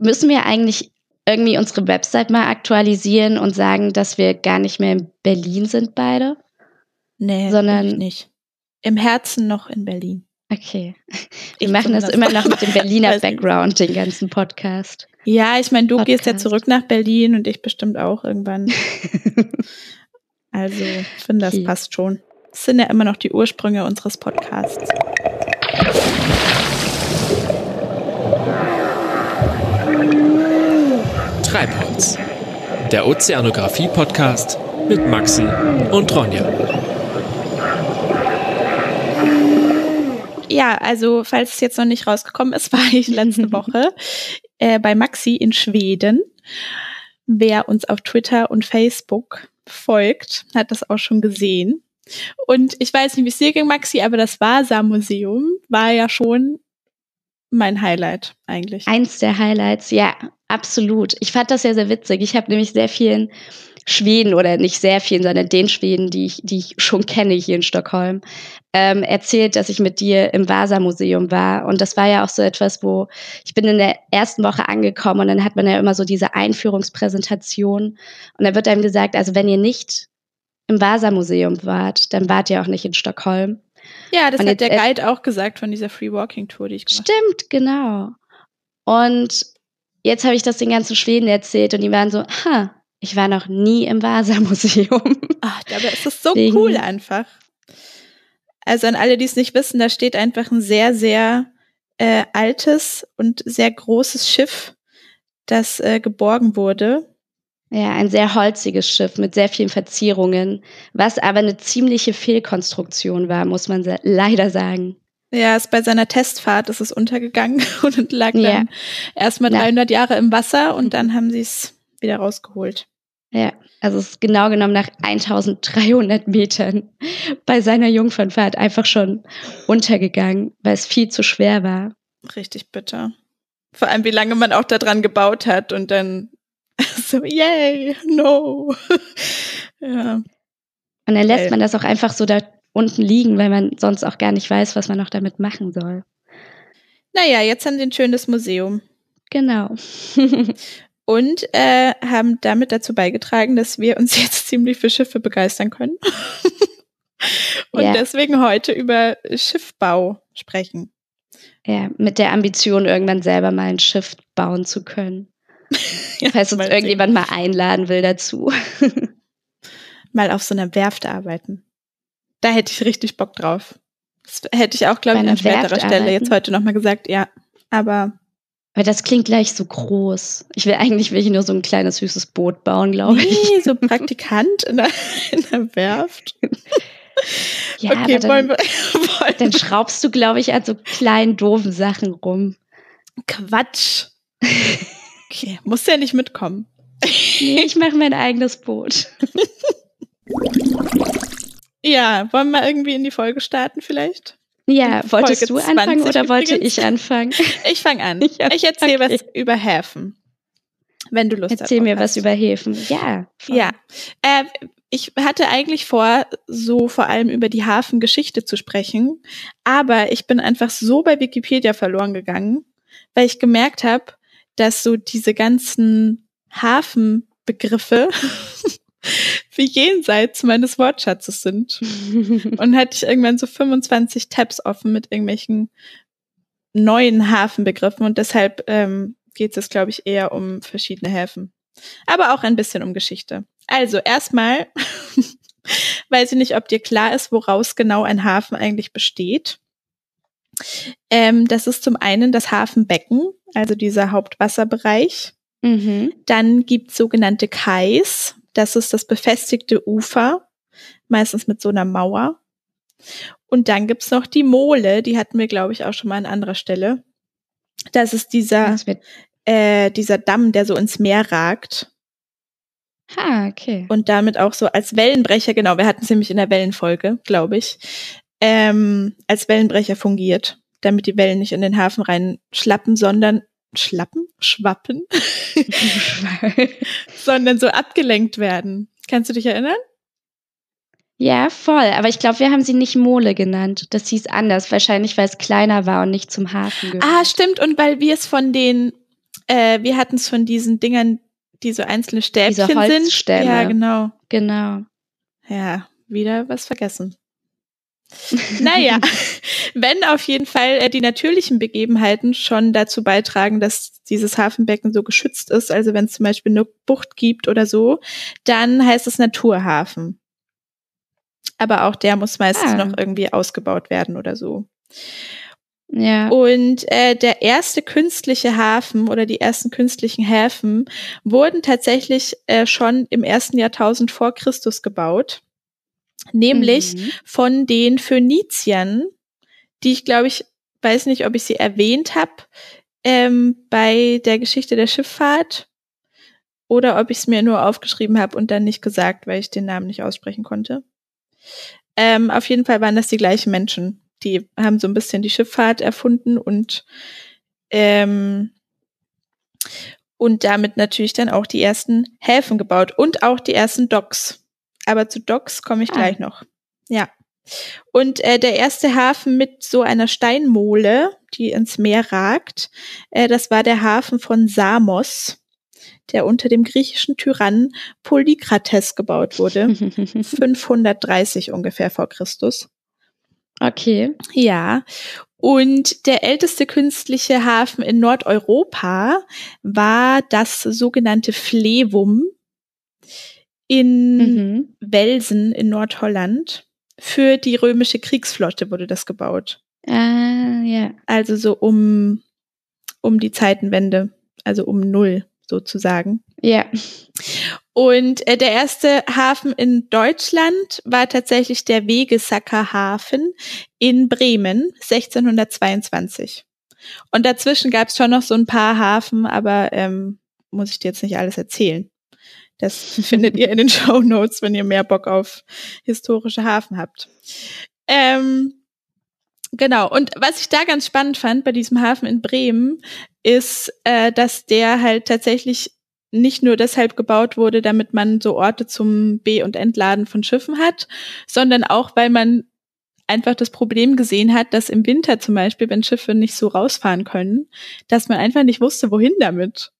müssen wir eigentlich irgendwie unsere Website mal aktualisieren und sagen, dass wir gar nicht mehr in Berlin sind beide? Nee, sondern nicht. Im Herzen noch in Berlin. Okay. Wir ich machen das immer noch mit dem Berliner Background, den ganzen Podcast. Ja, ich meine, du Podcast. gehst ja zurück nach Berlin und ich bestimmt auch irgendwann. also, ich finde, das okay. passt schon. Das sind ja immer noch die Ursprünge unseres Podcasts. Treibholz, der Ozeanographie-Podcast mit Maxi und Ronja. Ja, also falls es jetzt noch nicht rausgekommen ist, war ich letzte Woche äh, bei Maxi in Schweden. Wer uns auf Twitter und Facebook folgt, hat das auch schon gesehen. Und ich weiß nicht, wie es dir ging, Maxi, aber das Vasa-Museum war ja schon mein Highlight eigentlich. Eins der Highlights, ja, absolut. Ich fand das ja sehr witzig. Ich habe nämlich sehr vielen Schweden oder nicht sehr vielen, sondern den Schweden, die ich, die ich schon kenne hier in Stockholm, ähm, erzählt, dass ich mit dir im Vasa-Museum war. Und das war ja auch so etwas, wo ich bin in der ersten Woche angekommen und dann hat man ja immer so diese Einführungspräsentation. Und da wird einem gesagt, also wenn ihr nicht im Vasa-Museum wart, dann wart ihr auch nicht in Stockholm. Ja, das und hat der Guide auch gesagt von dieser Free Walking Tour, die ich gemacht habe. Stimmt, genau. Und jetzt habe ich das den ganzen Schweden erzählt und die waren so, ha, ich war noch nie im Vasa-Museum. Ach, aber es ist so Deswegen. cool einfach. Also an alle, die es nicht wissen, da steht einfach ein sehr, sehr äh, altes und sehr großes Schiff, das äh, geborgen wurde. Ja, ein sehr holziges Schiff mit sehr vielen Verzierungen, was aber eine ziemliche Fehlkonstruktion war, muss man leider sagen. Ja, es bei seiner Testfahrt ist es untergegangen und lag ja. dann erstmal 300 Jahre im Wasser und dann haben sie es wieder rausgeholt. Ja, also es ist genau genommen nach 1300 Metern bei seiner Jungfernfahrt einfach schon untergegangen, weil es viel zu schwer war. Richtig bitter. Vor allem, wie lange man auch daran gebaut hat und dann so, yay, no. ja. Und dann lässt man das auch einfach so da unten liegen, weil man sonst auch gar nicht weiß, was man noch damit machen soll. Naja, jetzt haben sie ein schönes Museum. Genau. und äh, haben damit dazu beigetragen, dass wir uns jetzt ziemlich für Schiffe begeistern können. und ja. deswegen heute über Schiffbau sprechen. Ja, mit der Ambition, irgendwann selber mal ein Schiff bauen zu können. ja, Falls uns irgendjemand mal einladen will dazu. mal auf so einer Werft arbeiten. Da hätte ich richtig Bock drauf. Das hätte ich auch, glaube ich, an späterer Stelle arbeiten? jetzt heute nochmal gesagt, ja. Aber weil das klingt gleich so groß. Ich will eigentlich will ich nur so ein kleines süßes Boot bauen, glaube ich. Nee, so Praktikant in der, in der Werft. ja, okay, dann, wollen wir, wollen dann schraubst du, glaube ich, an so kleinen doofen Sachen rum. Quatsch. Okay, muss ja nicht mitkommen. nee, ich mache mein eigenes Boot. ja, wollen wir irgendwie in die Folge starten vielleicht? Ja, wolltest Folge du anfangen oder wollte ich anfangen? Ich fange an. Ich, ich erzähle okay. was über Häfen. Wenn du Lust hast. Erzähl mir was über Häfen. Ja. Voll. Ja. Äh, ich hatte eigentlich vor, so vor allem über die Hafengeschichte zu sprechen, aber ich bin einfach so bei Wikipedia verloren gegangen, weil ich gemerkt habe, dass so diese ganzen Hafenbegriffe wie jenseits meines Wortschatzes sind. und hatte ich irgendwann so 25 Tabs offen mit irgendwelchen neuen Hafenbegriffen und deshalb ähm, geht es, glaube ich, eher um verschiedene Häfen. Aber auch ein bisschen um Geschichte. Also erstmal weiß ich nicht, ob dir klar ist, woraus genau ein Hafen eigentlich besteht. Ähm, das ist zum einen das Hafenbecken, also dieser Hauptwasserbereich. Mhm. Dann gibt's sogenannte Kais, das ist das befestigte Ufer, meistens mit so einer Mauer. Und dann gibt's noch die Mole, die hatten wir, glaube ich, auch schon mal an anderer Stelle. Das ist dieser, äh, dieser Damm, der so ins Meer ragt. Ah, okay. Und damit auch so als Wellenbrecher, genau, wir hatten es nämlich in der Wellenfolge, glaube ich, ähm, als Wellenbrecher fungiert, damit die Wellen nicht in den Hafen reinschlappen, sondern schlappen, schwappen, sondern so abgelenkt werden. Kannst du dich erinnern? Ja, voll. Aber ich glaube, wir haben sie nicht Mole genannt. Das hieß anders. Wahrscheinlich, weil es kleiner war und nicht zum Hafen gehört. Ah, stimmt. Und weil wir es von den Äh, wir hatten es von diesen Dingern, die so einzelne Stäbchen Diese sind. Holzstäbe. Ja, genau. Genau. Ja, wieder was vergessen. Naja, wenn auf jeden Fall äh, die natürlichen Begebenheiten schon dazu beitragen, dass dieses Hafenbecken so geschützt ist, also wenn es zum Beispiel eine Bucht gibt oder so, dann heißt es Naturhafen. Aber auch der muss meistens Ah. noch irgendwie ausgebaut werden oder so. Ja. Und äh, der erste künstliche Hafen oder die ersten künstlichen Häfen wurden tatsächlich äh, schon im ersten Jahrtausend vor Christus gebaut. Nämlich Mhm. von den Phöniziern, die ich glaube ich, weiß nicht, ob ich sie erwähnt habe, ähm, bei der Geschichte der Schifffahrt oder ob ich es mir nur aufgeschrieben habe und dann nicht gesagt, weil ich den Namen nicht aussprechen konnte. Ähm, auf jeden Fall waren das die gleichen Menschen. Die haben so ein bisschen die Schifffahrt erfunden und ähm, und damit natürlich dann auch die ersten Häfen gebaut und auch die ersten Docks. Aber zu Docks komme ich Ah. gleich noch. Ja. Und äh, der erste Hafen mit so einer Steinmole, die ins Meer ragt, äh, das war der Hafen von Samos, der unter dem griechischen Tyrannen Polykrates gebaut wurde. 530 ungefähr vor Christus. okay. Ja. Und der älteste künstliche Hafen in Nordeuropa war das sogenannte Flevum in Mhm. Welsen in Nordholland. Für die römische Kriegsflotte wurde das gebaut. Ah, ja. Also so um, um die Zeitenwende, also um Null sozusagen. Ja. Und äh, der erste Hafen in Deutschland war tatsächlich der Wegesacker Hafen in Bremen 1622. Und dazwischen gab es schon noch so ein paar Hafen, aber ähm, muss ich dir jetzt nicht alles erzählen. Das findet ihr in den Show Notes, wenn ihr mehr Bock auf historische Hafen habt. Ähm, genau. Und was ich da ganz spannend fand bei diesem Hafen in Bremen, ist, äh, dass der halt tatsächlich nicht nur deshalb gebaut wurde, damit man so Orte zum Be- und Entladen von Schiffen hat, sondern auch, weil man einfach das Problem gesehen hat, dass im Winter zum Beispiel, wenn Schiffe nicht so rausfahren können, dass man einfach nicht wusste, wohin damit.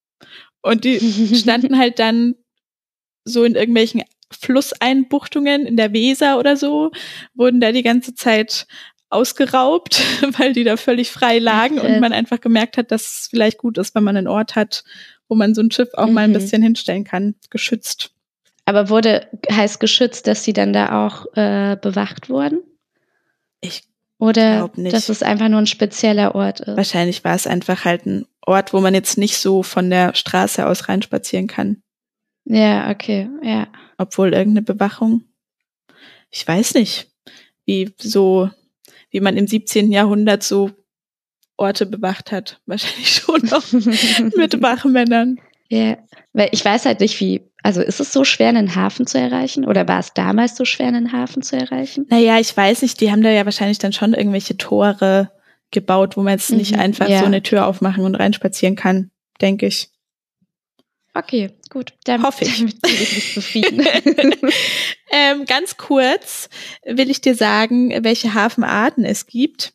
Und die standen halt dann so in irgendwelchen Flusseinbuchtungen in der Weser oder so, wurden da die ganze Zeit ausgeraubt, weil die da völlig frei lagen Ach, und man einfach gemerkt hat, dass es vielleicht gut ist, wenn man einen Ort hat, wo man so ein Schiff auch mal ein Mhm. bisschen hinstellen kann, geschützt. Aber wurde heißt geschützt, dass sie dann da auch äh, bewacht wurden? Ich Oder dass es einfach nur ein spezieller Ort ist? Wahrscheinlich war es einfach halt ein Ort, wo man jetzt nicht so von der Straße aus reinspazieren kann. Ja, okay, ja. Obwohl irgendeine Bewachung. Ich weiß nicht, wie so, wie man im 17. Jahrhundert so Orte bewacht hat. Wahrscheinlich schon noch mit Wachmännern. Ja, weil ich weiß halt nicht, wie, also ist es so schwer, einen Hafen zu erreichen? Oder war es damals so schwer, einen Hafen zu erreichen? Naja, ich weiß nicht, die haben da ja wahrscheinlich dann schon irgendwelche Tore gebaut, wo man jetzt nicht Mhm, einfach ja. so eine Tür aufmachen und reinspazieren kann, denke ich. Okay, gut. Damit, Hoffe ich. Damit bin ich nicht zufrieden. ähm, ganz kurz will ich dir sagen, welche Hafenarten es gibt.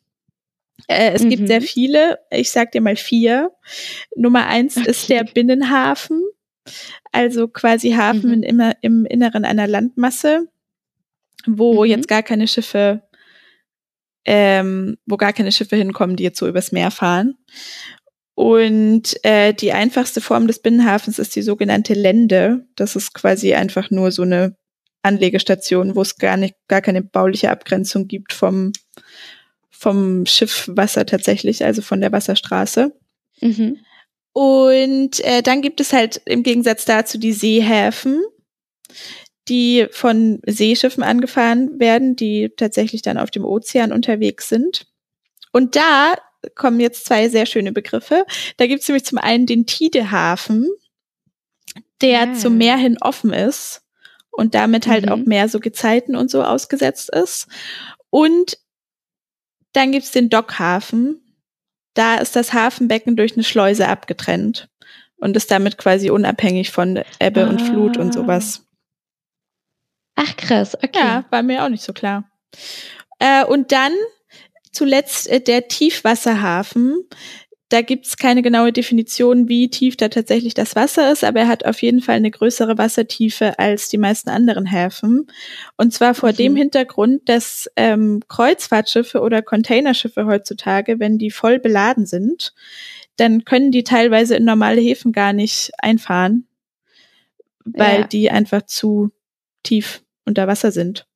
Äh, es Mhm. gibt sehr viele. Ich sag dir mal vier. Nummer eins ist der Okay. Binnenhafen. Also quasi Hafen Mhm. immer, im Inneren einer Landmasse, wo Mhm. jetzt gar keine Schiffe, ähm, wo gar keine Schiffe hinkommen, die jetzt so übers Meer fahren. Und äh, die einfachste Form des Binnenhafens ist die sogenannte Lände. Das ist quasi einfach nur so eine Anlegestation, wo es gar nicht, gar keine bauliche Abgrenzung gibt vom, vom Schiffwasser tatsächlich, also von der Wasserstraße. mhm. Und äh, dann gibt es halt im Gegensatz dazu die Seehäfen, die von Seeschiffen angefahren werden, die tatsächlich dann auf dem Ozean unterwegs sind. Und da kommen jetzt zwei sehr schöne Begriffe. Da gibt es nämlich zum einen den Tidehafen, der Ah. zum Meer hin offen ist und damit halt Mhm. auch mehr so Gezeiten und so ausgesetzt ist. Und dann gibt's den Dockhafen. Da ist das Hafenbecken durch eine Schleuse abgetrennt und ist damit quasi unabhängig von Ebbe und Flut und Ah. sowas. Ach krass, okay. Ja, war mir auch nicht so klar. Äh, und dann zuletzt äh, der Tiefwasserhafen. da gibt's keine genaue Definition, wie tief da tatsächlich das Wasser ist, aber er hat auf jeden Fall eine größere Wassertiefe als die meisten anderen Häfen. Und zwar vor Mhm. dem Hintergrund, dass ähm, Kreuzfahrtschiffe oder Containerschiffe heutzutage, wenn die voll beladen sind, dann können die teilweise in normale Häfen gar nicht einfahren, weil Ja. die einfach zu tief unter Wasser sind.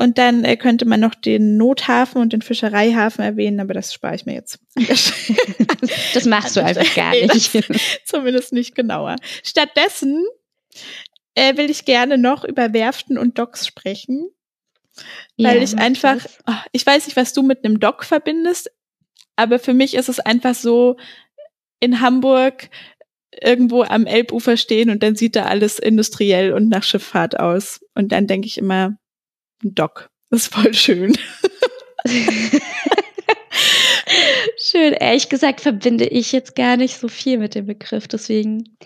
Und dann äh, könnte man noch den Nothafen und den Fischereihafen erwähnen, aber das spare ich mir jetzt. Das machst du einfach gar Nee, nicht. Zumindest nicht genauer. Stattdessen äh, will ich gerne noch über Werften und Docks sprechen, weil Ja, ich einfach, das. oh, ich weiß nicht, was du mit einem Dock verbindest, aber für mich ist es einfach so in Hamburg irgendwo am Elbufer stehen und dann sieht da alles industriell und nach Schifffahrt aus. Und dann denke ich immer, ein Dock. Das ist voll schön. Schön. Ehrlich gesagt verbinde ich jetzt gar nicht so viel mit dem Begriff, deswegen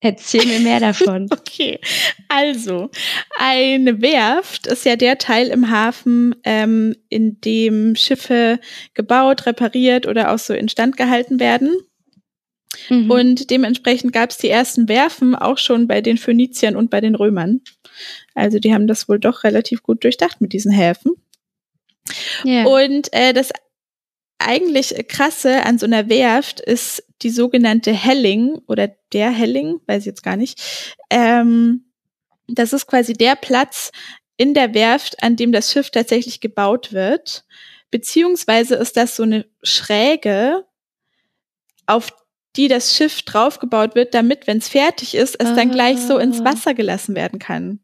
erzähl mir mehr davon. Okay, also eine Werft ist ja der Teil im Hafen, ähm, in dem Schiffe gebaut, repariert oder auch so instand gehalten werden. Mhm. Und dementsprechend gab es die ersten Werfen auch schon bei den Phöniziern und bei den Römern. Also die haben das wohl doch relativ gut durchdacht mit diesen Häfen. ja. Und äh, das eigentlich krasse an so einer Werft ist die sogenannte Helling oder der Helling, weiß ich jetzt gar nicht. Ähm, das ist quasi der Platz in der Werft, an dem das Schiff tatsächlich gebaut wird. Beziehungsweise ist das so eine Schräge, auf die das Schiff draufgebaut wird, damit, wenn es fertig ist, es dann gleich so ins Ah. Wasser gelassen werden kann.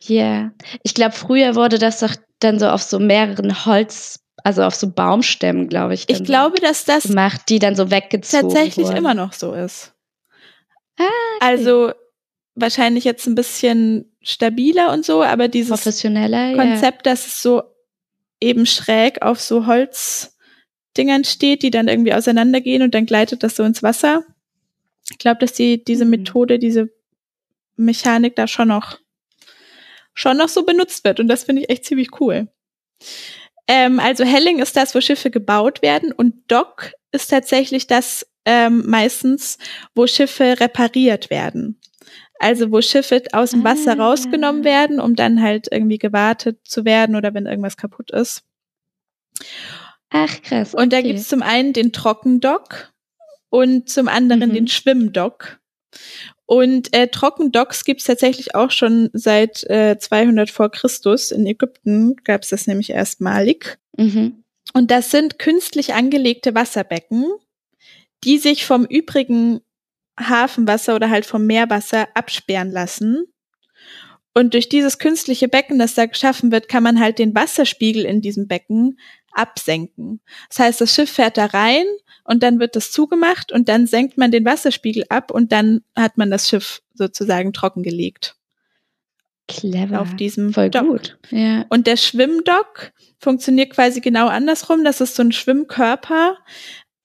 Ja, ich glaube, früher wurde das doch dann so auf so mehreren Holz, also auf so Baumstämmen, glaube ich. Ich glaube, dass das so gemacht, die dann so weggezogen tatsächlich wurden. immer noch so ist. Ah, Also wahrscheinlich jetzt ein bisschen stabiler und so, aber dieses professioneller. Konzept, dass es so eben schräg auf so Holzdingern steht, die dann irgendwie auseinandergehen und dann gleitet das so ins Wasser. Ich glaube, dass die diese Mhm. Methode, diese Mechanik da schon noch schon noch so benutzt wird und das finde ich echt ziemlich cool. Ähm, also Helling ist das, wo Schiffe gebaut werden und Dock ist tatsächlich das ähm, meistens, wo Schiffe repariert werden. Also wo Schiffe aus dem Wasser Ah. rausgenommen werden, um dann halt irgendwie gewartet zu werden oder wenn irgendwas kaputt ist. Ach, krass. Und da okay. gibt's zum einen den Trockendock und zum anderen Mhm. den Schwimmdock. Und äh, Trockendocks gibt's tatsächlich auch schon seit äh, 200 vor Christus. In Ägypten gab's das nämlich erstmalig. Mhm. Und das sind künstlich angelegte Wasserbecken, die sich vom übrigen Hafenwasser oder halt vom Meerwasser absperren lassen. Und durch dieses künstliche Becken, das da geschaffen wird, kann man halt den Wasserspiegel in diesem Becken absenken. Das heißt, das Schiff fährt da rein und dann wird das zugemacht und dann senkt man den Wasserspiegel ab und dann hat man das Schiff sozusagen trockengelegt Clever. auf diesem Voll Dock. gut. Ja. Und der Schwimmdock funktioniert quasi genau andersrum. Das ist so ein Schwimmkörper,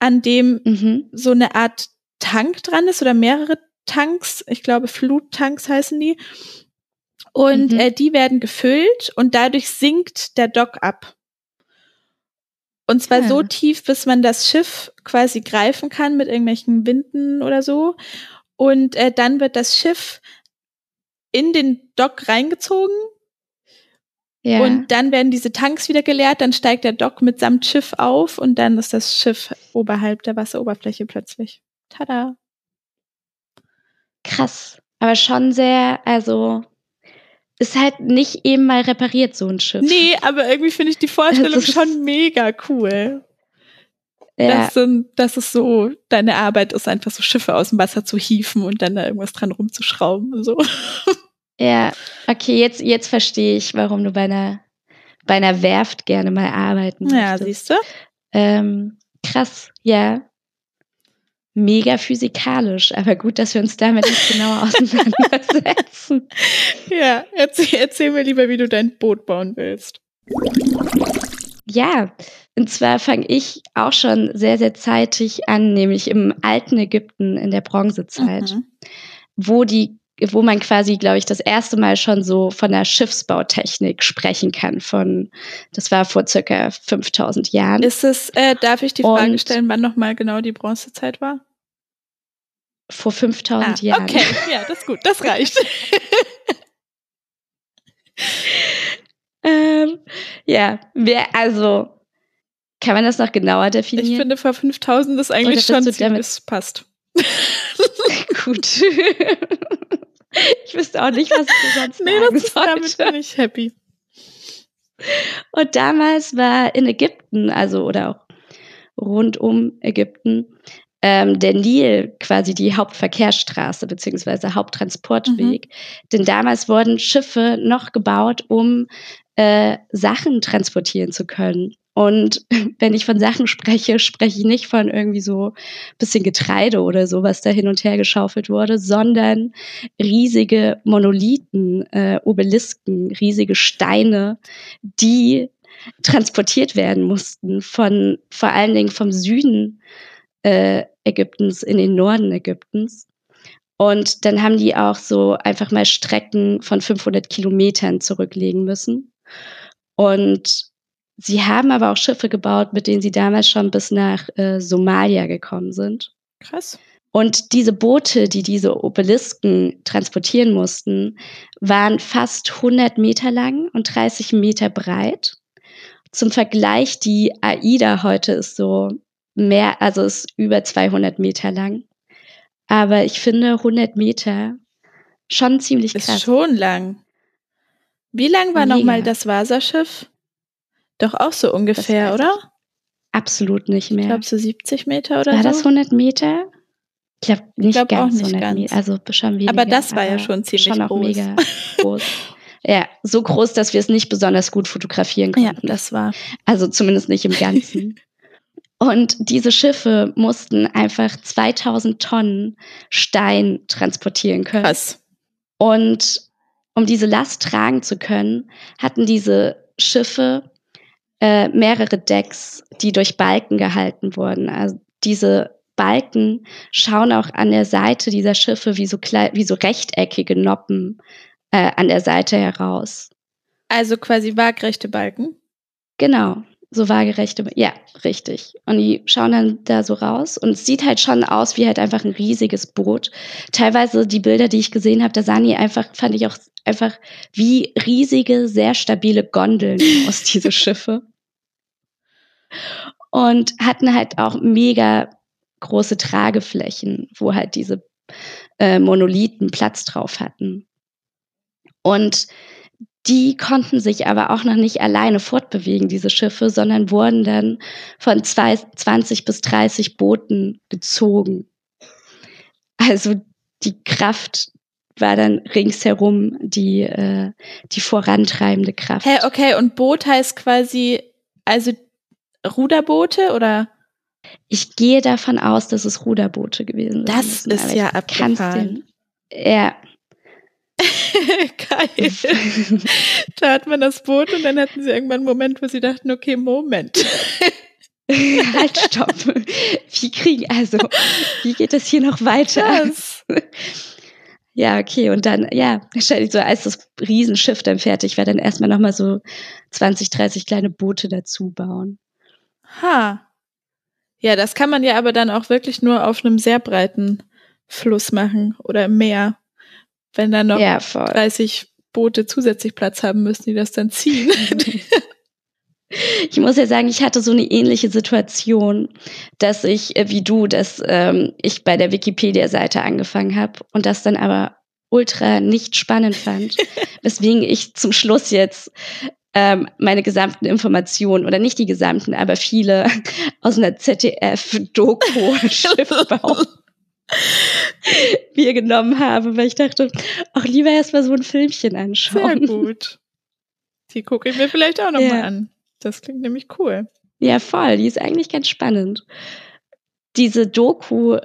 an dem Mhm. so eine Art Tank dran ist oder mehrere Tanks. Ich glaube, Fluttanks heißen die. Und Mhm. äh, die werden gefüllt und dadurch sinkt der Dock ab. Und zwar Ah. so tief, bis man das Schiff quasi greifen kann mit irgendwelchen Winden oder so. Und äh, dann wird das Schiff in den Dock reingezogen ja. und dann werden diese Tanks wieder geleert, dann steigt der Dock mitsamt Schiff auf und dann ist das Schiff oberhalb der Wasseroberfläche plötzlich. Tada. krass. Aber schon sehr, also ist halt nicht eben mal repariert, so ein Schiff. Nee, aber irgendwie finde ich die Vorstellung Das ist- schon mega cool. Ja. Dass, so- dass es so deine Arbeit ist, einfach so Schiffe aus dem Wasser zu hieven und dann da irgendwas dran rumzuschrauben so. Ja, okay, jetzt, jetzt verstehe ich, warum du bei einer, bei einer Werft gerne mal arbeiten Ja, möchtest. siehst du? Ähm, krass, ja. Mega physikalisch, aber gut, dass wir uns damit nicht genauer auseinandersetzen. Ja, erzähl, erzähl mir lieber, wie du dein Boot bauen willst. Ja, und zwar fange ich auch schon sehr, sehr zeitig an, nämlich im alten Ägypten in der Bronzezeit, Mhm. wo die wo man quasi, glaube ich, das erste Mal schon so von der Schiffsbautechnik sprechen kann. Von, das war vor circa 5000 Jahren. Ist es, äh, darf ich die Frage Und stellen, wann nochmal genau die Bronzezeit war? Vor 5000 ah, Jahren. Okay, ja, das ist gut, das reicht. ähm, ja, wer, also, kann man das noch genauer definieren? Ich finde, vor 5000 ist eigentlich schon ziemlich, es passt. Gut. ich wüsste auch nicht, was ich sonst nee, sagen das ist, damit bin ich happy. Und damals war in Ägypten, also oder auch rund um Ägypten, ähm, der Nil quasi die Hauptverkehrsstraße beziehungsweise Haupttransportweg. Mhm. Denn damals wurden Schiffe noch gebaut, um äh, Sachen transportieren zu können. Und wenn ich von Sachen spreche, spreche ich nicht von irgendwie so bisschen Getreide oder so, was da hin und her geschaufelt wurde, sondern riesige Monolithen, äh, Obelisken, riesige Steine, die transportiert werden mussten von vor allen Dingen vom Süden äh, Ägyptens in den Norden Ägyptens. Und dann haben die auch so einfach mal Strecken von 500 Kilometern zurücklegen müssen. Und Sie haben aber auch Schiffe gebaut, mit denen sie damals schon bis nach äh, Somalia gekommen sind. Krass. Und diese Boote, die diese Obelisken transportieren mussten, waren fast 100 Meter lang und 30 Meter breit. Zum Vergleich, die AIDA heute ist so mehr, also ist über 200 Meter lang. Aber ich finde 100 Meter schon ziemlich krass. Ist schon lang. Wie lang war nochmal das Wasserschiff? Doch auch so ungefähr, oder? Absolut nicht mehr. Ich glaube so 70 Meter oder war so. War das 100 Meter? Ich glaube nicht ich glaub ganz nicht 100 ganz. Meter, also schon weniger. Aber das war ja schon ziemlich schon groß. mega groß. ja, so groß, dass wir es nicht besonders gut fotografieren konnten. Ja, das war. Also zumindest nicht im Ganzen. Und diese Schiffe mussten einfach 2000 Tonnen Stein transportieren können. Krass. Und um diese Last tragen zu können, hatten diese Schiffe äh, mehrere Decks, die durch Balken gehalten wurden. Also diese Balken schauen auch an der Seite dieser Schiffe wie so, wie so rechteckige Noppen äh, an der Seite heraus. Also quasi waagrechte Balken? Genau, so waagerechte, ja, richtig. Und die schauen dann da so raus und es sieht halt schon aus wie halt einfach ein riesiges Boot. Teilweise die Bilder, die ich gesehen habe, da sahen die einfach, fand ich auch einfach wie riesige, sehr stabile Gondeln aus, diese Schiffe und hatten halt auch mega große Trageflächen, wo halt diese äh, Monolithen Platz drauf hatten. Und die konnten sich aber auch noch nicht alleine fortbewegen, diese Schiffe, sondern wurden dann von zwei, 20 bis 30 Booten gezogen. Also die Kraft war dann ringsherum die, äh, die vorantreibende Kraft. Hey, okay, und Boot heißt quasi, also Ruderboote oder? Ich gehe davon aus, dass es Ruderboote gewesen sind. Das müssen, ist ja abgefahren. Ja. Geil. da hat man das Boot und dann hatten sie irgendwann einen Moment, wo sie dachten, okay, Moment. halt, stopp. Wie kriegen, also, wie geht das hier noch weiter? Das. Ja, okay. Und dann, ja, so, als das Riesenschiff dann fertig war, dann erstmal nochmal so 20, 30 kleine Boote dazu bauen. Ha. Ja, das kann man ja aber dann auch wirklich nur auf einem sehr breiten Fluss machen oder im Meer. Wenn dann noch ja, 30 Boote zusätzlich Platz haben müssen, die das dann ziehen. Ich muss ja sagen, ich hatte so eine ähnliche Situation, dass ich, äh, wie du, dass ähm, ich bei der Wikipedia-Seite angefangen habe und das dann aber ultra nicht spannend fand, weswegen ich zum Schluss jetzt ähm, meine gesamten Informationen oder nicht die gesamten, aber viele aus einer ZDF-Doku Schiffbau mir genommen habe, weil ich dachte, auch lieber erstmal so ein Filmchen anschauen. Sehr gut. Die gucke ich mir vielleicht auch nochmal ja. an. Das klingt nämlich cool. Ja, voll. Die ist eigentlich ganz spannend. Diese Doku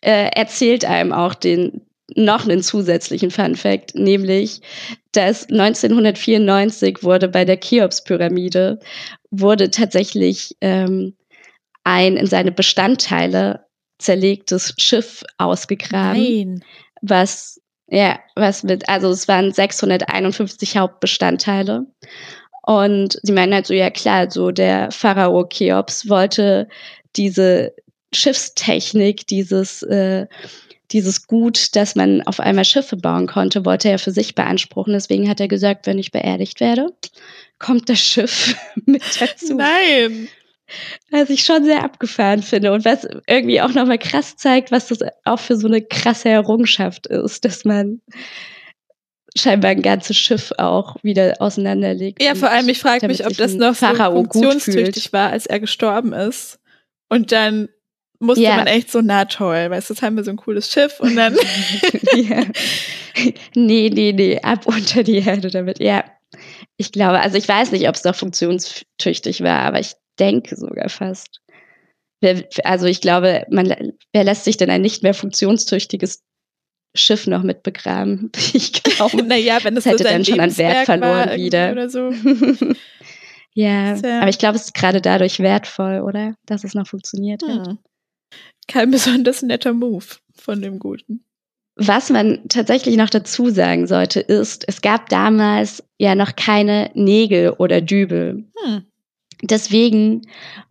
äh, erzählt einem auch den, noch einen zusätzlichen Fun Fact, nämlich, dass 1994 wurde bei der Cheops-Pyramide wurde tatsächlich ähm, ein in seine Bestandteile zerlegtes Schiff ausgegraben, Nein. was Ja, was mit, also es waren 651 Hauptbestandteile. Und sie meinen halt so, ja klar, so der Pharao Cheops wollte diese Schiffstechnik, dieses, äh, dieses Gut, dass man auf einmal Schiffe bauen konnte, wollte er für sich beanspruchen. Deswegen hat er gesagt, wenn ich beerdigt werde, kommt das Schiff mit dazu. Nein. Was ich schon sehr abgefahren finde und was irgendwie auch nochmal krass zeigt, was das auch für so eine krasse Errungenschaft ist, dass man scheinbar ein ganzes Schiff auch wieder auseinanderlegt. Ja, vor allem, ich frage mich, ob das noch so funktionstüchtig war, als er gestorben ist. Und dann musste ja. man echt so, na toll, weißt du, jetzt haben wir so ein cooles Schiff und dann. ja. Nee, nee, nee, ab unter die Erde damit. Ja, ich glaube, also ich weiß nicht, ob es noch funktionstüchtig war, aber ich denke sogar fast. Also ich glaube, man, wer lässt sich denn ein nicht mehr funktionstüchtiges Schiff noch mit begraben? Ich glaube, naja, wenn das hätte so dann schon an Wert verloren wieder. Oder so. ja, ja, aber ich glaube, es ist gerade dadurch wertvoll, oder? Dass es noch funktioniert hm. hat. Kein besonders netter Move von dem Guten. Was man tatsächlich noch dazu sagen sollte, ist, es gab damals ja noch keine Nägel oder Dübel. Hm. Deswegen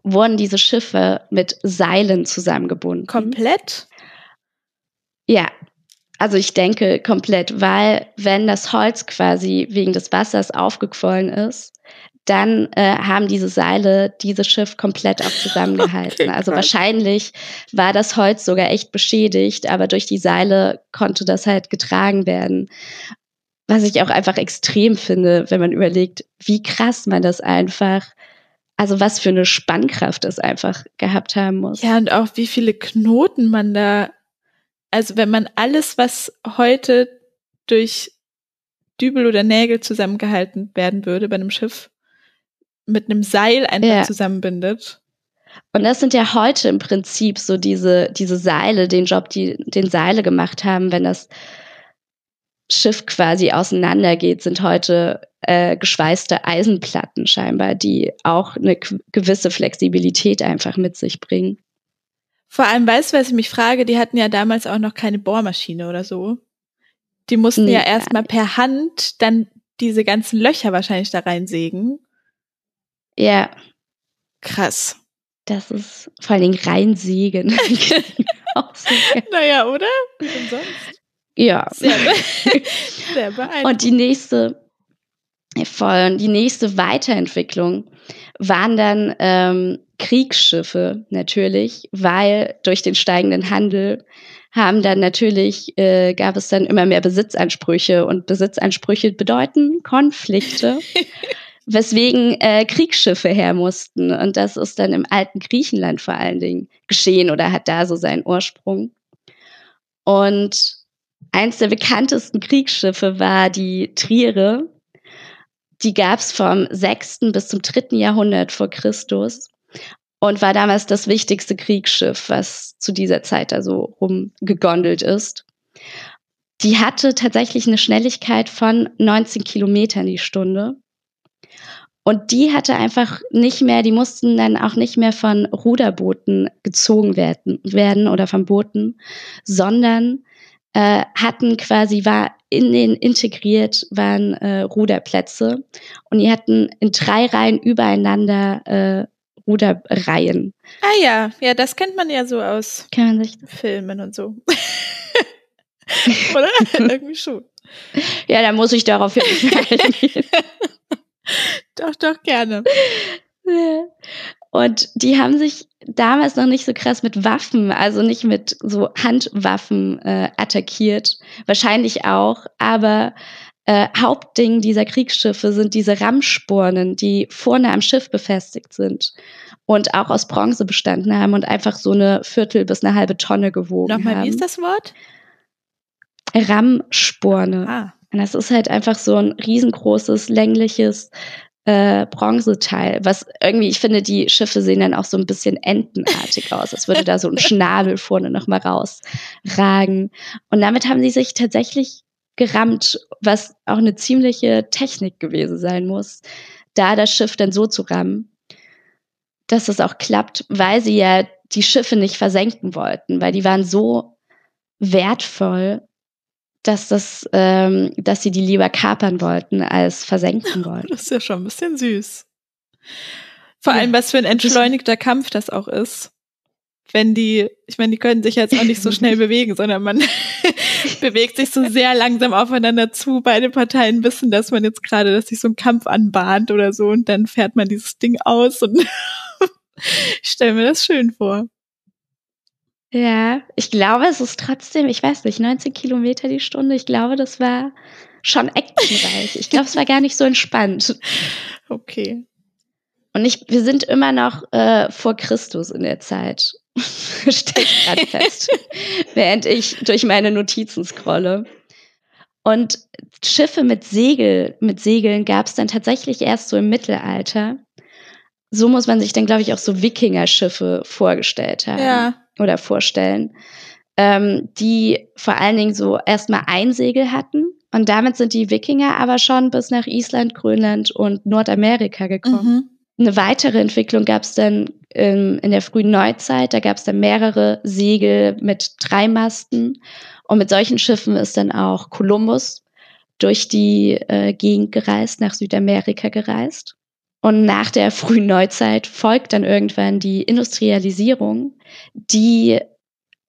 wurden diese Schiffe mit Seilen zusammengebunden. Komplett? Ja, also ich denke komplett, weil wenn das Holz quasi wegen des Wassers aufgequollen ist, dann äh, haben diese Seile dieses Schiff komplett auch zusammengehalten. Okay, also wahrscheinlich war das Holz sogar echt beschädigt, aber durch die Seile konnte das halt getragen werden. Was ich auch einfach extrem finde, wenn man überlegt, wie krass man das einfach also was für eine Spannkraft es einfach gehabt haben muss. Ja, und auch wie viele Knoten man da, also wenn man alles, was heute durch Dübel oder Nägel zusammengehalten werden würde bei einem Schiff, mit einem Seil einfach ja. zusammenbindet. Und das sind ja heute im Prinzip so diese, diese Seile, den Job, die den Seile gemacht haben, wenn das Schiff quasi auseinandergeht, sind heute äh, geschweißte Eisenplatten scheinbar, die auch eine gewisse Flexibilität einfach mit sich bringen. Vor allem, weißt du, was ich mich frage, die hatten ja damals auch noch keine Bohrmaschine oder so. Die mussten nee, ja erstmal per Hand dann diese ganzen Löcher wahrscheinlich da reinsägen. Ja. Krass. Das ist vor allen Dingen reinsägen. naja, oder? Wie denn sonst? Ja. Sehr, sehr beeindruckend. Und die nächste, voll, die nächste Weiterentwicklung waren dann ähm, Kriegsschiffe natürlich, weil durch den steigenden Handel haben dann natürlich, äh, gab es dann immer mehr Besitzansprüche und Besitzansprüche bedeuten Konflikte. weswegen äh, Kriegsschiffe her mussten. Und das ist dann im alten Griechenland vor allen Dingen geschehen oder hat da so seinen Ursprung. Und Eins der bekanntesten Kriegsschiffe war die Triere. Die gab es vom 6. bis zum 3. Jahrhundert vor Christus und war damals das wichtigste Kriegsschiff, was zu dieser Zeit also rumgegondelt ist. Die hatte tatsächlich eine Schnelligkeit von 19 Kilometern die Stunde. Und die hatte einfach nicht mehr, die mussten dann auch nicht mehr von Ruderbooten gezogen werden, werden oder von Booten, sondern äh, hatten quasi, war in den integriert, waren äh, Ruderplätze und die hatten in drei Reihen übereinander äh, Ruderreihen. Ah ja, ja, das kennt man ja so aus Kann man sich Filmen und so. Oder? Irgendwie schon. Ja, da muss ich darauf hin. Doch, doch, gerne. Und die haben sich damals noch nicht so krass mit Waffen, also nicht mit so Handwaffen äh, attackiert. Wahrscheinlich auch, aber äh, Hauptding dieser Kriegsschiffe sind diese Rammspornen, die vorne am Schiff befestigt sind und auch aus Bronze bestanden haben und einfach so eine Viertel bis eine halbe Tonne gewogen Nochmal, haben. wie ist das Wort? Rammsporne. Ah. Und das ist halt einfach so ein riesengroßes, längliches äh, Bronzeteil, was irgendwie, ich finde, die Schiffe sehen dann auch so ein bisschen entenartig aus. als würde da so ein Schnabel vorne nochmal rausragen. Und damit haben sie sich tatsächlich gerammt, was auch eine ziemliche Technik gewesen sein muss, da das Schiff dann so zu rammen, dass es auch klappt, weil sie ja die Schiffe nicht versenken wollten, weil die waren so wertvoll, dass das, ähm, dass sie die lieber kapern wollten als versenken wollten. Das ist ja schon ein bisschen süß. Vor allem, was für ein entschleunigter Kampf das auch ist. Wenn die, ich meine, die können sich jetzt auch nicht so schnell bewegen, sondern man bewegt sich so sehr langsam aufeinander zu. Beide Parteien wissen, dass man jetzt gerade, dass sich so ein Kampf anbahnt oder so und dann fährt man dieses Ding aus und ich stelle mir das schön vor. Ja, ich glaube, es ist trotzdem, ich weiß nicht, 19 Kilometer die Stunde. Ich glaube, das war schon actionreich. Ich glaube, es war gar nicht so entspannt. Okay. Und ich, wir sind immer noch äh, vor Christus in der Zeit. Stell ich gerade fest. während ich durch meine Notizen scrolle. Und Schiffe mit Segel, mit Segeln gab es dann tatsächlich erst so im Mittelalter. So muss man sich dann, glaube ich, auch so Wikinger-Schiffe vorgestellt haben. Ja. Oder vorstellen. Ähm, die vor allen Dingen so erstmal ein Segel hatten. Und damit sind die Wikinger aber schon bis nach Island, Grönland und Nordamerika gekommen. Mhm. Eine weitere Entwicklung gab es dann ähm, in der frühen Neuzeit. Da gab es dann mehrere Segel mit drei Masten. Und mit solchen Schiffen ist dann auch Kolumbus durch die äh, Gegend gereist, nach Südamerika gereist. Und nach der frühen Neuzeit folgt dann irgendwann die Industrialisierung, die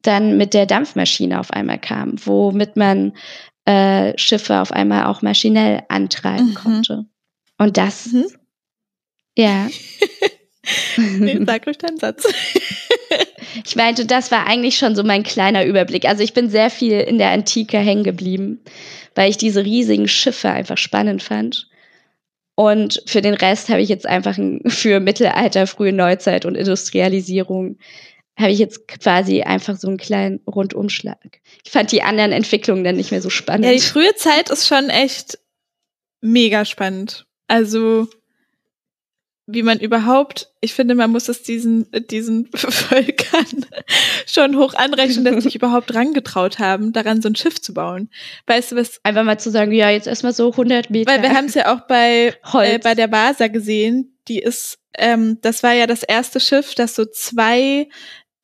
dann mit der Dampfmaschine auf einmal kam, womit man äh, Schiffe auf einmal auch maschinell antreiben Mhm. konnte. Und das, Mhm. ja, Nee, sag ruhig deinen Satz. ich meinte, das war eigentlich schon so mein kleiner Überblick. Also ich bin sehr viel in der Antike hängen geblieben, weil ich diese riesigen Schiffe einfach spannend fand. Und für den Rest habe ich jetzt einfach ein, für Mittelalter, frühe Neuzeit und Industrialisierung habe ich jetzt quasi einfach so einen kleinen Rundumschlag. Ich fand die anderen Entwicklungen dann nicht mehr so spannend. Ja, die frühe Zeit ist schon echt mega spannend. Also, wie man überhaupt, ich finde, man muss es diesen, diesen Völkern schon hoch anrechnen, dass sie sich überhaupt rangetraut haben, daran so ein Schiff zu bauen. Weißt du was? einfach mal zu sagen, ja, jetzt erstmal so 100 Meter. Weil wir haben es ja auch bei, Holz. äh, bei der Vasa gesehen, die ist, ähm, das war ja das erste Schiff, das so zwei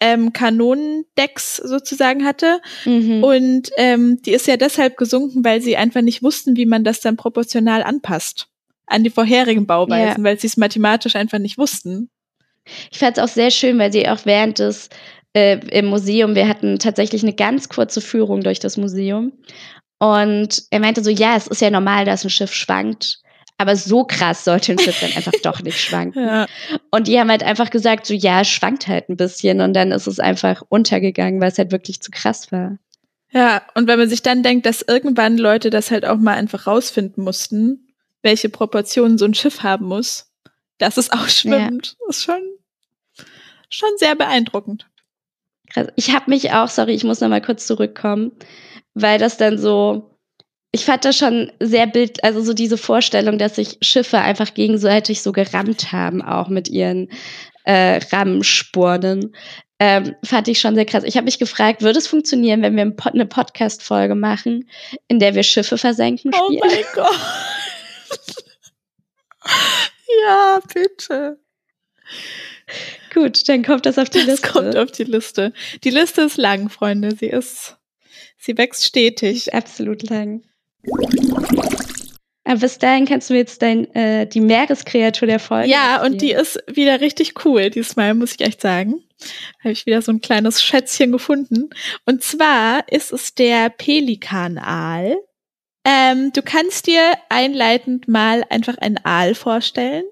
ähm, Kanonendecks sozusagen hatte. Mhm. Und ähm, die ist ja deshalb gesunken, weil sie einfach nicht wussten, wie man das dann proportional anpasst an die vorherigen Bauweisen, weil sie es mathematisch einfach nicht wussten. Ich fand es auch sehr schön, weil sie auch während des äh, im Museum, wir hatten tatsächlich eine ganz kurze Führung durch das Museum. Und er meinte so, ja, es ist ja normal, dass ein Schiff schwankt. Aber so krass sollte ein Schiff dann einfach doch nicht schwanken. Ja. Und die haben halt einfach gesagt, so ja, es schwankt halt ein bisschen. Und dann ist es einfach untergegangen, weil es halt wirklich zu krass war. Ja, und wenn man sich dann denkt, dass irgendwann Leute das halt auch mal einfach rausfinden mussten, welche Proportionen so ein Schiff haben muss, dass es auch schwimmt, ist schon, schon sehr beeindruckend. Krass. Ich habe mich auch, sorry, ich muss noch mal kurz zurückkommen, weil das dann so, ich fand das schon sehr bild, also so diese Vorstellung, dass sich Schiffe einfach gegenseitig so gerammt haben, auch mit ihren äh, Rammspornen, ähm, fand ich schon sehr krass. Ich habe mich gefragt, würde es funktionieren, wenn wir eine Podcast-Folge machen, in der wir Schiffe versenken Oh spielen? mein Gott. ja, bitte. Gut, dann kommt das auf die Das Liste. kommt auf die Liste. Die Liste ist lang, Freunde. Sie ist, sie wächst stetig. absolut lang. Aber bis dahin kannst du mir jetzt dein, äh, die Meereskreatur der Folge Ja, und die ist wieder richtig cool diesmal, muss ich echt sagen. Habe ich wieder so ein kleines Schätzchen gefunden. Und zwar ist es der Pelikanaal. Ähm, du kannst dir einleitend mal einfach einen Aal vorstellen.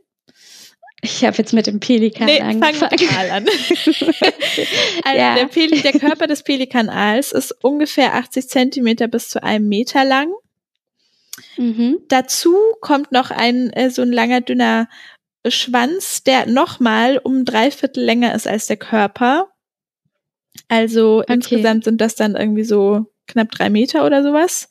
Ich habe jetzt mit dem Pelikan Nee, fang angefangen. mit dem Aal an. Also Ja. der, Peli der Körper des Pelikanals ist ungefähr 80 Zentimeter bis zu einem Meter lang. mhm. Dazu kommt noch ein äh, so ein langer, dünner Schwanz, der nochmal um drei Viertel länger ist als der Körper. Also insgesamt sind das dann irgendwie so knapp drei Meter oder sowas.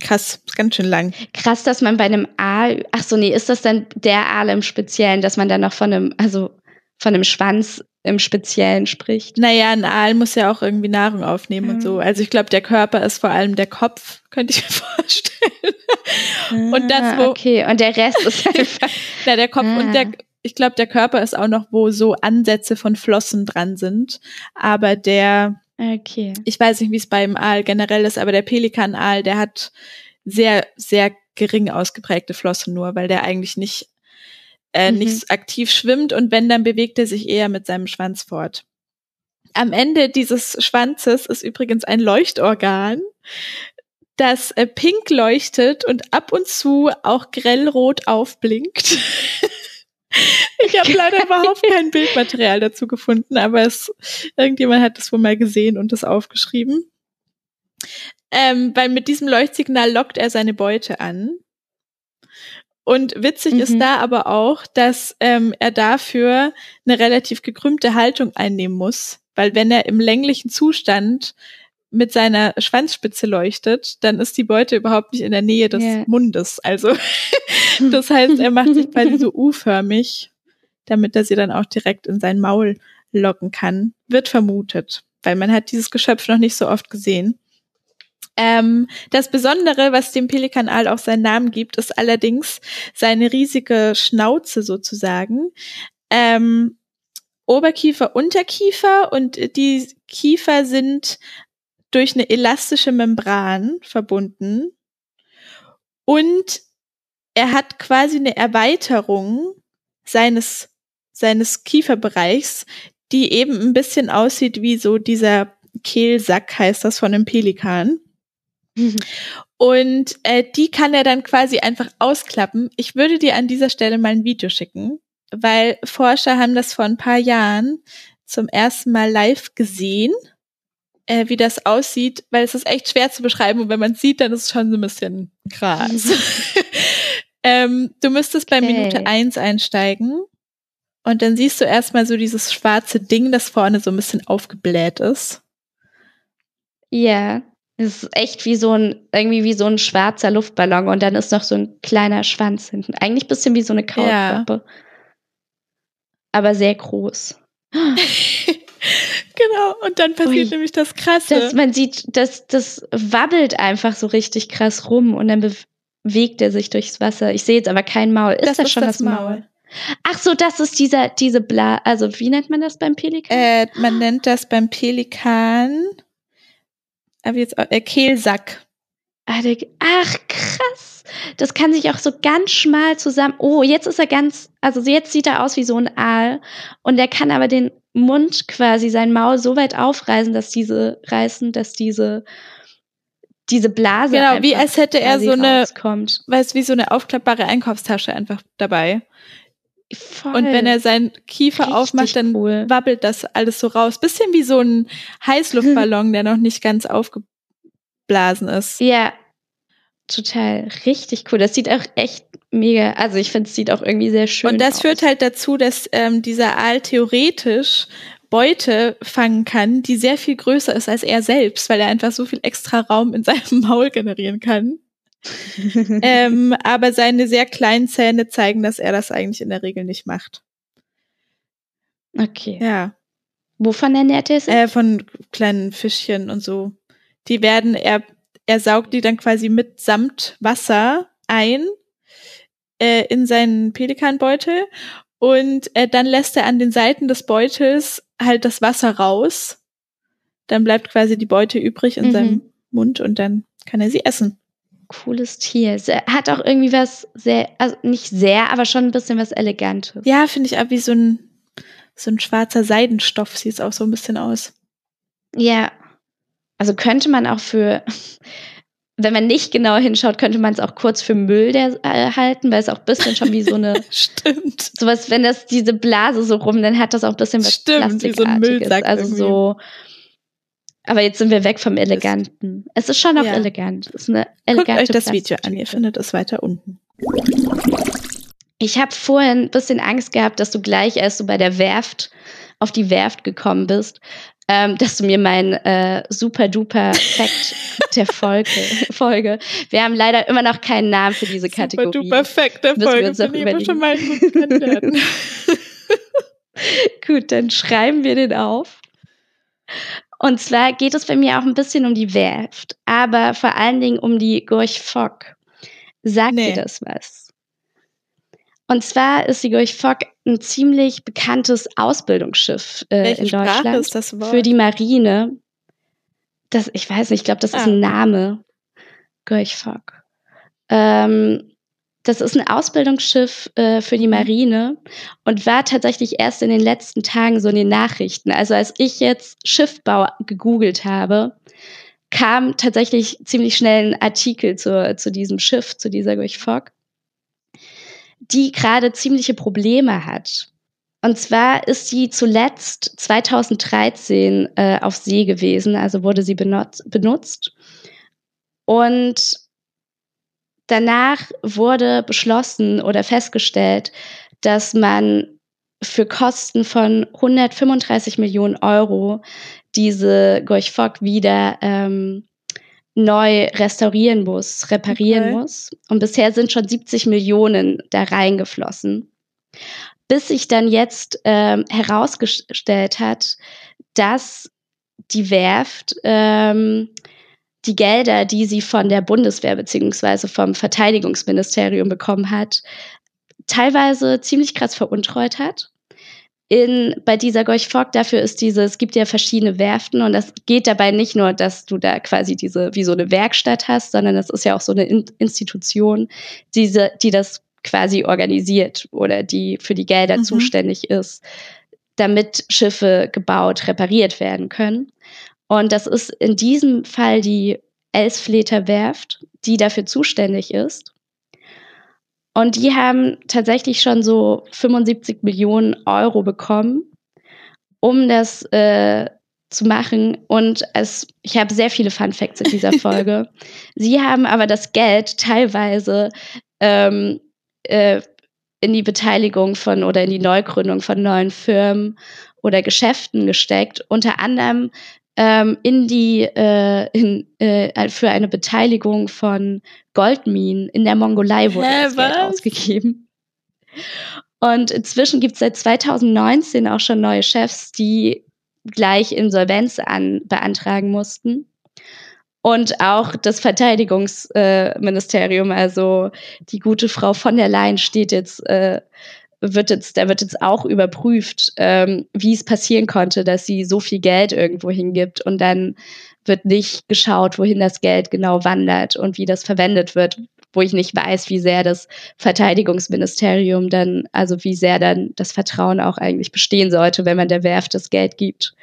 Krass, ist ganz schön lang. Krass, dass man bei einem Aal, ach so, nee, ist das dann der Aal im Speziellen, dass man dann noch von einem, also von einem Schwanz im Speziellen spricht? Naja, ein Aal muss ja auch irgendwie Nahrung aufnehmen und Mhm. so. Also ich glaube, der Körper ist vor allem der Kopf, könnte ich mir vorstellen. Und das, Ah, wo- Okay, und der Rest ist einfach. Na, der Kopf und Ah. der, ich glaube, der Körper ist auch noch, wo so Ansätze von Flossen dran sind. Aber der, Okay. Ich weiß nicht, wie es beim Aal generell ist, aber der Pelikanaal, der hat sehr, sehr gering ausgeprägte Flossen nur, weil der eigentlich nicht, äh, Mhm. nicht aktiv schwimmt und wenn, dann bewegt er sich eher mit seinem Schwanz fort. Am Ende dieses Schwanzes ist übrigens ein Leuchtorgan, das äh, pink leuchtet und ab und zu auch grellrot aufblinkt. ich habe leider überhaupt kein Bildmaterial dazu gefunden, aber es, irgendjemand hat das wohl mal gesehen und das aufgeschrieben. Ähm, weil mit diesem Leuchtsignal lockt er seine Beute an. Und witzig Mhm. ist da aber auch, dass ähm, er dafür eine relativ gekrümmte Haltung einnehmen muss, weil wenn er im länglichen Zustand mit seiner Schwanzspitze leuchtet, dann ist die Beute überhaupt nicht in der Nähe des Ja. Mundes. Also das heißt, er macht sich quasi so U-förmig, damit er sie dann auch direkt in sein Maul locken kann. Wird vermutet, weil man hat dieses Geschöpf noch nicht so oft gesehen. Ähm, das Besondere, was dem Pelikanal auch seinen Namen gibt, ist allerdings seine riesige Schnauze sozusagen. Ähm, Oberkiefer, Unterkiefer und die Kiefer sind durch eine elastische Membran verbunden. Und er hat quasi eine Erweiterung seines, seines Kieferbereichs, die eben ein bisschen aussieht wie so dieser Kehlsack, heißt das von einem Pelikan. Und äh, die kann er dann quasi einfach ausklappen. Ich würde dir an dieser Stelle mal ein Video schicken, weil Forscher haben das vor ein paar Jahren zum ersten Mal live gesehen, äh, wie das aussieht, weil es ist echt schwer zu beschreiben und wenn man es sieht, dann ist es schon so ein bisschen krass. ähm, du müsstest bei Okay. Minute eins einsteigen und dann siehst du erstmal so dieses schwarze Ding, das vorne so ein bisschen aufgebläht ist. Ja. Es ist echt wie so ein, irgendwie wie so ein schwarzer Luftballon und dann ist noch so ein kleiner Schwanz hinten. Eigentlich ein bisschen wie so eine Kaulquappe. Aber sehr groß. genau, und dann passiert Ui. nämlich das Krasse. Das, man sieht, das, das wabbelt einfach so richtig krass rum und dann bewegt er sich durchs Wasser. Ich sehe jetzt aber kein Maul. Ist das, schon das Maul? Ach so, das ist dieser, diese Bla, also wie nennt man das beim Pelikan? Äh, man nennt das beim Pelikan aber jetzt auch, äh, Kehlsack. Ah, ach, krass. Das kann sich auch so ganz schmal zusammen. Oh, jetzt ist er ganz, also jetzt sieht er aus wie so ein Aal. Und er kann aber den Mund quasi, sein Maul so weit aufreißen, dass diese reißen, dass diese, diese Blase. Genau, wie als hätte er so eine, rauskommt. weiß wie so eine aufklappbare Einkaufstasche einfach dabei. Voll. Und wenn er seinen Kiefer Richtig aufmacht, dann cool. wabbelt das alles so raus. Bisschen wie so ein Heißluftballon, der noch nicht ganz aufgeblasen ist. Ja, total. Richtig cool. Das sieht auch echt mega, also ich finde, es sieht auch irgendwie sehr schön Und das aus. führt halt dazu, dass ähm, dieser Aal theoretisch Beute fangen kann, die sehr viel größer ist als er selbst, weil er einfach so viel extra Raum in seinem Maul generieren kann. ähm, aber seine sehr kleinen Zähne zeigen, dass er das eigentlich in der Regel nicht macht. okay. Ja. Wovon ernährt er sich? Äh, von kleinen Fischchen und so. Die werden, er, er saugt die dann quasi mitsamt Wasser ein äh, in seinen Pelikanbeutel und äh, dann lässt er an den Seiten des Beutels halt das Wasser raus. Dann bleibt quasi die Beute übrig in Mhm. seinem Mund und dann kann er sie essen. Cooles Tier. Hat auch irgendwie was sehr, also nicht sehr, aber schon ein bisschen was Elegantes. Ja, finde ich auch wie so ein, so ein schwarzer Seidenstoff sieht es auch so ein bisschen aus. Ja. Also könnte man auch für, wenn man nicht genau hinschaut, könnte man es auch kurz für Müll der, äh, halten, weil es auch ein bisschen schon wie so eine, Stimmt. sowas, wenn das diese Blase so rum, dann hat das auch ein bisschen was Stimmt, wie so ein Plastikartiges. Müllsack Also irgendwie. so. Aber jetzt sind wir weg vom Eleganten. Es ist schon auch Ja. elegant. Es ist eine Guckt elegante euch das Video an, ihr findet es weiter unten. Ich habe vorhin ein bisschen Angst gehabt, dass du gleich, als du bei der Werft auf die Werft gekommen bist, ähm, dass du mir mein äh, super duper Fact der Folge, Folge. Wir haben leider immer noch keinen Namen für diese Kategorie. Super duper Fact der Müssen wir Folge, uns überlegen. schon mal Kandidaten. Gut, dann schreiben wir den auf. Und zwar geht es bei mir auch ein bisschen um die Werft, aber vor allen Dingen um die Gorch Fock. Sagt Nee. dir das was? Und zwar ist die Gorch Fock ein ziemlich bekanntes Ausbildungsschiff äh, in Sprache Deutschland ist das Wort? für die Marine. das, ich weiß nicht, ich glaube, das ah. ist ein Name. Görchfock. Ähm, das ist ein Ausbildungsschiff äh, für die mhm. Marine und war tatsächlich erst in den letzten Tagen so in den Nachrichten. Also als ich jetzt Schiffbau gegoogelt habe, kam tatsächlich ziemlich schnell ein Artikel zu, zu diesem Schiff, zu dieser Durchfock, die gerade ziemliche Probleme hat. Und zwar ist sie zuletzt 2013 äh, auf See gewesen, also wurde sie benutzt. Und danach wurde beschlossen oder festgestellt, dass man für Kosten von 135 Millionen Euro diese Gorch Fock wieder ähm, neu restaurieren muss, reparieren okay. muss. Und bisher sind schon 70 Millionen da reingeflossen. Bis sich dann jetzt ähm, herausgestellt hat, dass die Werft ähm, die Gelder, die sie von der Bundeswehr beziehungsweise vom Verteidigungsministerium bekommen hat, teilweise ziemlich krass veruntreut hat. In, bei dieser Gorch Fock dafür ist diese, es gibt ja verschiedene Werften und das geht dabei nicht nur, dass du da quasi diese, wie so eine Werkstatt hast, sondern das ist ja auch so eine In Institution, diese, die das quasi organisiert oder die für die Gelder mhm. zuständig ist, damit Schiffe gebaut, repariert werden können. Und das ist in diesem Fall die Elsfleter Werft, die dafür zuständig ist. Und die haben tatsächlich schon so 75 Millionen Euro bekommen, um das äh, zu machen. Und es, ich habe sehr viele Fun Facts in dieser Folge. Sie haben aber das Geld teilweise ähm, äh, in die Beteiligung von oder in die Neugründung von neuen Firmen oder Geschäften gesteckt. Unter anderem ähm, in die äh, in, äh, für eine Beteiligung von Goldminen in der Mongolei wurde Hä, das Geld ausgegeben. Und inzwischen gibt es seit 2019 auch schon neue Chefs, die gleich Insolvenz an, beantragen mussten. Und auch das Verteidigungsministerium, äh, also die gute Frau von der Leyen steht jetzt äh, wird jetzt, da wird jetzt auch überprüft, ähm, wie es passieren konnte, dass sie so viel Geld irgendwo hingibt und dann wird nicht geschaut, wohin das Geld genau wandert und wie das verwendet wird, wo ich nicht weiß, wie sehr das Verteidigungsministerium dann, also wie sehr dann das Vertrauen auch eigentlich bestehen sollte, wenn man der Werft das Geld gibt,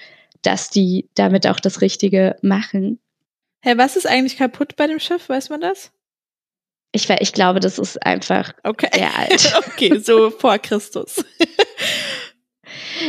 dass die damit auch das Richtige machen. Hey, was ist eigentlich kaputt bei dem Schiff? Weiß man das? Ich, ich glaube, das ist einfach okay. sehr alt. okay, so vor Christus.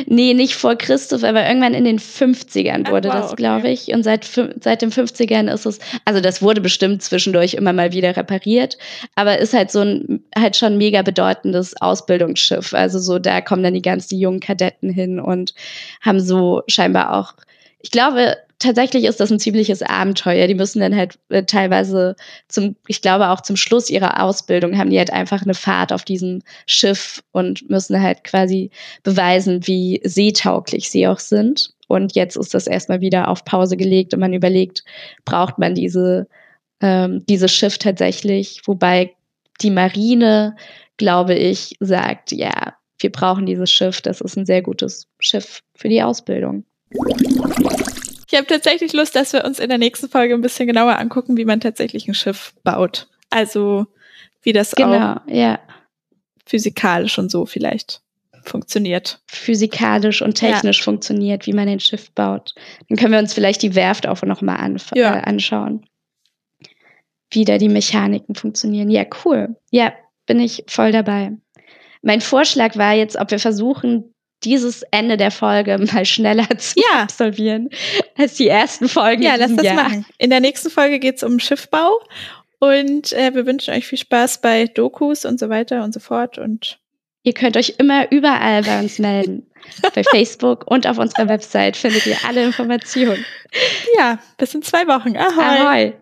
nee, nicht vor Christus, aber irgendwann in den 50ern wurde wow, das, glaube okay. ich. Und seit, seit den 50ern ist es, also das wurde bestimmt zwischendurch immer mal wieder repariert, aber ist halt so ein, halt schon mega bedeutendes Ausbildungsschiff. Also so, da kommen dann die ganzen jungen Kadetten hin und haben so scheinbar auch, ich glaube, tatsächlich ist das ein ziemliches Abenteuer. Die müssen dann halt äh, teilweise zum, ich glaube auch zum Schluss ihrer Ausbildung haben die halt einfach eine Fahrt auf diesem Schiff und müssen halt quasi beweisen, wie seetauglich sie auch sind. Und jetzt ist das erstmal wieder auf Pause gelegt und man überlegt, braucht man diese, ähm, dieses Schiff tatsächlich? Wobei die Marine, glaube ich, sagt, ja, wir brauchen dieses Schiff. Das ist ein sehr gutes Schiff für die Ausbildung. Ich habe tatsächlich Lust, dass wir uns in der nächsten Folge ein bisschen genauer angucken, wie man tatsächlich ein Schiff baut. Also wie das genau, auch ja. physikalisch und so vielleicht funktioniert. Physikalisch und technisch ja. funktioniert, wie man ein Schiff baut. Dann können wir uns vielleicht die Werft auch nochmal ja. äh, anschauen. Wie da die Mechaniken funktionieren. Ja, cool. Ja, bin ich voll dabei. Mein Vorschlag war jetzt, ob wir versuchen, dieses Ende der Folge mal schneller zu ja. absolvieren als die ersten Folgen. Ja, lass das Jahr. machen. In der nächsten Folge geht's um Schiffbau und äh, wir wünschen euch viel Spaß bei Dokus und so weiter und so fort und Ihr könnt euch immer überall bei uns melden. bei Facebook und auf unserer Website findet ihr alle Informationen. Ja, bis in zwei Wochen. Ahoi. Ahoi.